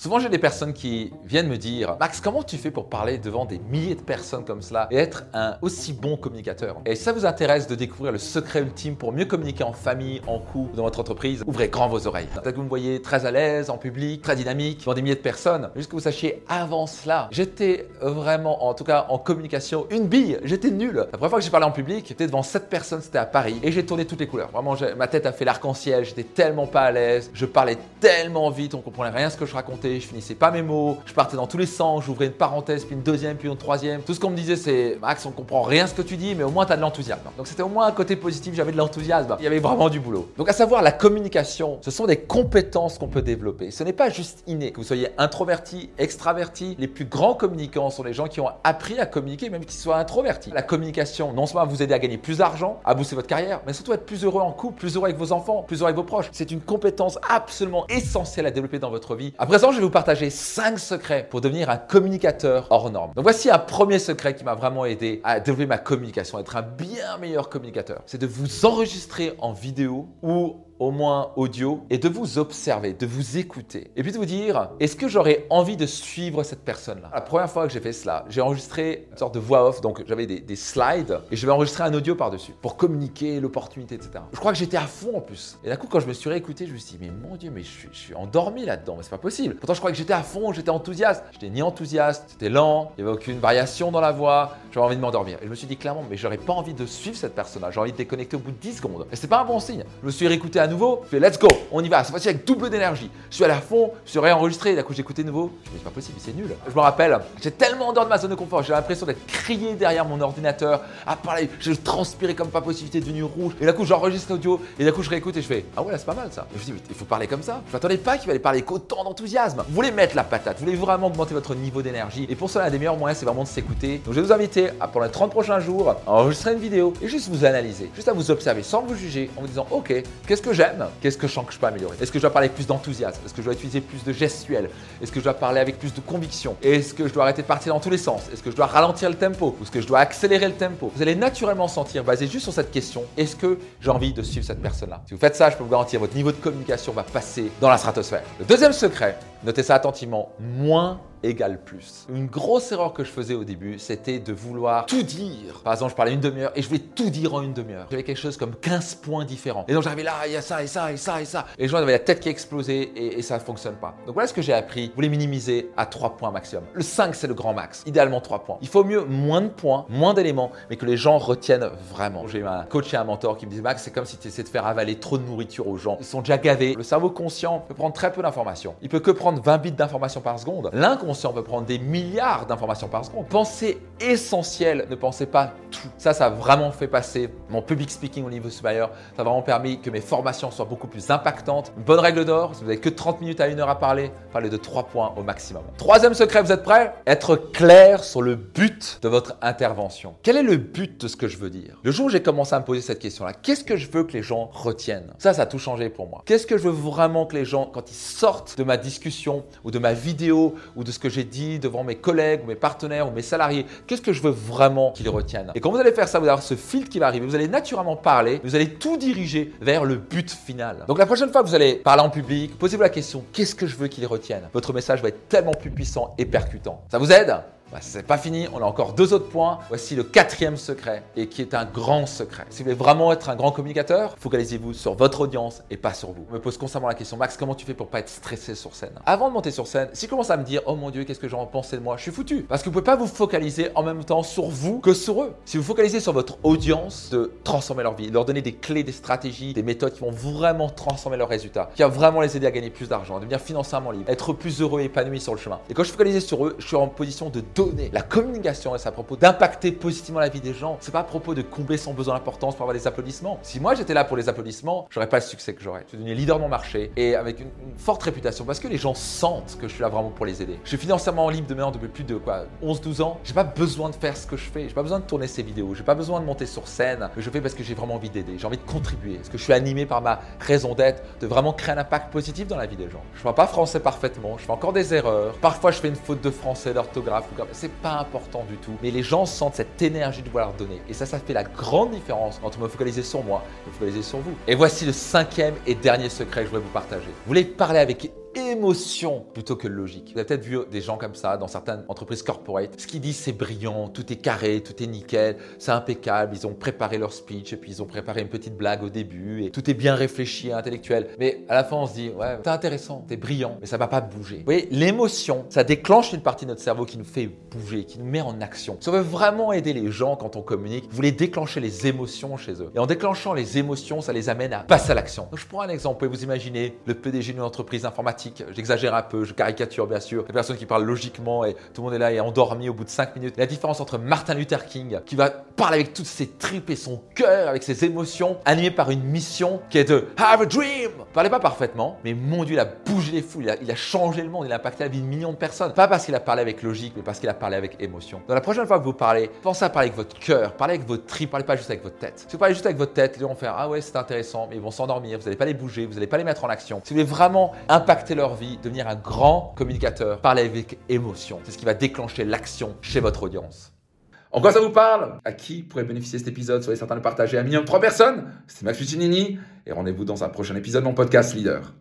Souvent, j'ai des personnes qui viennent me dire Max, comment tu fais pour parler devant des milliers de personnes comme cela et être un aussi bon communicateur? Et si ça vous intéresse de découvrir le secret ultime pour mieux communiquer en famille, en couple, dans votre entreprise, ouvrez grand vos oreilles. Peut-être que vous me voyez très à l'aise, en public, très dynamique, devant des milliers de personnes. Juste que vous sachiez, avant cela, j'étais vraiment, en tout cas en communication, une bille. J'étais nul. La première fois que j'ai parlé en public, j'étais devant 7 personnes, c'était à Paris, et j'ai tourné toutes les couleurs. Vraiment, ma tête a fait l'arc-en-ciel, j'étais tellement pas à l'aise, je parlais tellement vite, on comprenait rien ce que je racontais je finissais pas mes mots, je partais dans tous les sens, j'ouvrais une parenthèse, puis une deuxième, puis une troisième. Tout ce qu'on me disait, c'est Max, on comprend rien ce que tu dis, mais au moins tu as de l'enthousiasme. Donc c'était au moins un côté positif, j'avais de l'enthousiasme. Il y avait vraiment du boulot. Donc à savoir, la communication, ce sont des compétences qu'on peut développer. Ce n'est pas juste inné. Que vous soyez introverti, extraverti, les plus grands communicants sont les gens qui ont appris à communiquer, même qu'ils soient introvertis. La communication, non seulement vous aider à gagner plus d'argent, à booster votre carrière, mais surtout être plus heureux en couple, plus heureux avec vos enfants, plus heureux avec vos proches. C'est une compétence absolument essentielle à développer dans votre vie. À présent, vais vous partager 5 secrets pour devenir un communicateur hors norme. Donc voici un premier secret qui m'a vraiment aidé à développer ma communication, être un bien meilleur communicateur. C'est de vous enregistrer en vidéo ou au moins audio, et de vous observer, de vous écouter. Et puis de vous dire, est-ce que j'aurais envie de suivre cette personne-là? La première fois que j'ai fait cela, j'ai enregistré une sorte de voix off, donc j'avais des, slides, et je vais enregistrer un audio par-dessus, pour communiquer l'opportunité, etc. Je crois que j'étais à fond en plus. Et d'un coup, quand je me suis réécouté, je me suis dit, mais mon Dieu, mais je suis, endormi là-dedans, mais c'est pas possible. Pourtant, je crois que j'étais à fond, j'étais enthousiaste. J'étais ni enthousiaste, c'était lent, il n'y avait aucune variation dans la voix, j'avais envie de m'endormir. Et je me suis dit clairement, mais j'aurais pas envie de suivre cette personne-là, j'ai envie de déconnecter au bout de 10 secondes. Et c'est pas un bon signe. Je me suis réécouté à nouveau, je fais let's go, on y va, cette fois-ci avec double d'énergie. Je suis à la fond, je suis réenregistré, d'un coup écouté nouveau. Je me dis, c'est pas possible, c'est nul. Je me rappelle, j'ai tellement en dehors de ma zone de confort, j'ai l'impression d'être crié derrière mon ordinateur, à parler, je transpirais comme pas possible, j'étais devenu rouge. Et d'un coup j'enregistre l'audio, et d'un coup je réécoute et je fais, ah ouais, là c'est pas mal ça. Je me dis, il faut parler comme ça. Je m'attendais pas qu'il fallait parler qu'autant d'enthousiasme. Vous voulez mettre la patate, vous voulez vraiment augmenter votre niveau d'énergie. Et pour cela, un des meilleurs moyens, c'est vraiment de s'écouter. Donc je vais vous inviter à, pendant les 30 prochains jours, à enregistrer une vidéo et juste vous analyser, juste à vous observer sans vous juger, en vous disant, ok, qu'est-ce que qu'est-ce que je sens que je peux améliorer? Est-ce que je dois parler avec plus d'enthousiasme? Est-ce que je dois utiliser plus de gestuels? Est-ce que je dois parler avec plus de conviction? Est-ce que je dois arrêter de partir dans tous les sens? Est-ce que je dois ralentir le tempo? Ou est-ce que je dois accélérer le tempo? Vous allez naturellement sentir, basé juste sur cette question, est-ce que j'ai envie de suivre cette personne-là? Si vous faites ça, je peux vous garantir, votre niveau de communication va passer dans la stratosphère. Le deuxième secret, notez ça attentivement, moins égale plus. Une grosse erreur que je faisais au début, c'était de vouloir tout dire. Par exemple, je parlais une demi-heure et je voulais tout dire en une demi-heure. J'avais quelque chose comme 15 points différents. Et donc j'arrivais là, il y a ça et ça et ça et ça. Et les gens avaient la tête qui explosait et, et ça ne fonctionne pas. Donc voilà ce que j'ai appris. Vous les minimiser à 3 points maximum. Le 5, c'est le grand max. Idéalement 3 points. Il faut mieux moins de points, moins d'éléments, mais que les gens retiennent vraiment. J'ai un coach et un mentor qui me disait Max, c'est comme si tu essayais de faire avaler trop de nourriture aux gens. Ils sont déjà gavés. Le cerveau conscient peut prendre très peu d'informations. Il peut que prendre 20 bits d'informations par seconde. L'inconscient peut prendre des milliards d'informations par seconde. Pensez essentiel, ne pensez pas tout. Ça, ça a vraiment fait passer mon public speaking au niveau supérieur. Ça a vraiment permis que mes formations soient beaucoup plus impactantes. Une bonne règle d'or, si vous n'avez que 30 minutes à une heure à parler, parlez de 3 points au maximum. Troisième secret, vous êtes prêts? Être clair sur le but de votre intervention. Quel est le but de ce que je veux dire? Le jour où j'ai commencé à me poser cette question-là, qu'est-ce que je veux que les gens retiennent? Ça, ça a tout changé pour moi. Qu'est-ce que je veux vraiment que les gens, quand ils sortent de ma discussion ou de ma vidéo ou de ce que j'ai dit devant mes collègues ou mes partenaires ou mes salariés, qu'est-ce que je veux vraiment qu'ils retiennent? Et quand vous allez faire ça, vous allez avoir ce filtre qui va arriver, vous allez naturellement parler, vous allez tout diriger vers le but final. Donc la prochaine fois que vous allez parler en public, posez-vous la question, qu'est-ce que je veux qu'ils retiennent? Votre message va être tellement plus puissant et percutant. Ça vous aide? Bah, c'est pas fini, on a encore deux autres points. Voici le quatrième secret et qui est un grand secret. Si vous voulez vraiment être un grand communicateur, focalisez-vous sur votre audience et pas sur vous. Je me pose constamment la question, Max, comment tu fais pour pas être stressé sur scène? Avant de monter sur scène, si vous commencez à me dire, oh mon dieu, qu'est-ce que j'en pensais de moi, je suis foutu. Parce que vous pouvez pas vous focaliser en même temps sur vous que sur eux. Si vous focalisez sur votre audience, de transformer leur vie, leur donner des clés, des stratégies, des méthodes qui vont vraiment transformer leurs résultats, qui vont vraiment les aider à gagner plus d'argent, à devenir financièrement libre, être plus heureux et épanoui sur le chemin. Et quand je focalise sur eux, je suis en position de donner. La communication, c'est à propos d'impacter positivement la vie des gens. C'est pas à propos de combler son besoin d'importance pour avoir des applaudissements. Si moi j'étais là pour les applaudissements, j'aurais pas le succès que j'aurais. Je suis devenu leader de mon marché et avec une, forte réputation parce que les gens sentent que je suis là vraiment pour les aider. Je suis financièrement libre de maintenant depuis plus de quoi 11-12 ans. J'ai pas besoin de faire ce que je fais. J'ai pas besoin de tourner ces vidéos. J'ai pas besoin de monter sur scène. Je fais parce que j'ai vraiment envie d'aider. J'ai envie de contribuer. Parce que je suis animé par ma raison d'être, de vraiment créer un impact positif dans la vie des gens. Je parle pas français parfaitement. Je fais encore des erreurs. Parfois je fais une faute de français, d'orthographe. C'est pas important du tout. Mais les gens sentent cette énergie de vouloir donner. Et ça, ça fait la grande différence entre me focaliser sur moi et me focaliser sur vous. Et voici le cinquième et dernier secret que je voudrais vous partager. Vous voulez parler avec émotion plutôt que logique. Vous avez peut-être vu des gens comme ça dans certaines entreprises corporate. Ce qu'ils disent, c'est brillant, tout est carré, tout est nickel, c'est impeccable. Ils ont préparé leur speech et puis ils ont préparé une petite blague au début et tout est bien réfléchi, intellectuel. Mais à la fin, on se dit, ouais, c'est intéressant, c'est brillant, mais ça va pas bouger. Vous voyez, l'émotion, ça déclenche une partie de notre cerveau qui nous fait bouger, qui nous met en action. Si on veut vraiment aider les gens quand on communique, vous voulez déclencher les émotions chez eux. Et en déclenchant les émotions, ça les amène à passer à l'action. je prends un exemple. Vous pouvez vous imaginer le PDG d'une entreprise informatique. J'exagère un peu, je caricature bien sûr. La personne qui parle logiquement et tout le monde est là et endormi au bout de 5 minutes. La différence entre Martin Luther King, qui va parler avec toutes ses tripes et son cœur, avec ses émotions, animé par une mission qui est de Have a Dream. Parlez pas parfaitement, mais mon Dieu, il a bougé les foules, il a, il changé le monde, il a impacté la vie de millions de personnes. Pas parce qu'il a parlé avec logique, mais parce qu'il a parlé avec émotion. Donc la prochaine fois que vous parlez, pensez à parler avec votre cœur, parlez avec votre tripes, parlez pas juste avec votre tête. Si vous parlez juste avec votre tête, les gens vont faire Ah ouais, c'est intéressant, mais ils vont s'endormir, vous n'allez pas les bouger, vous n'allez pas les mettre en action. Si vous voulez vraiment impacter vie, devenir un grand communicateur, parlez avec émotion. C'est ce qui va déclencher l'action chez votre audience. En quoi ça vous parle? À qui pourrait bénéficier cet épisode? Soyez certain de le partager à minimum 3 personnes. C'est Max Puccinini et rendez-vous dans un prochain épisode de mon podcast Leader.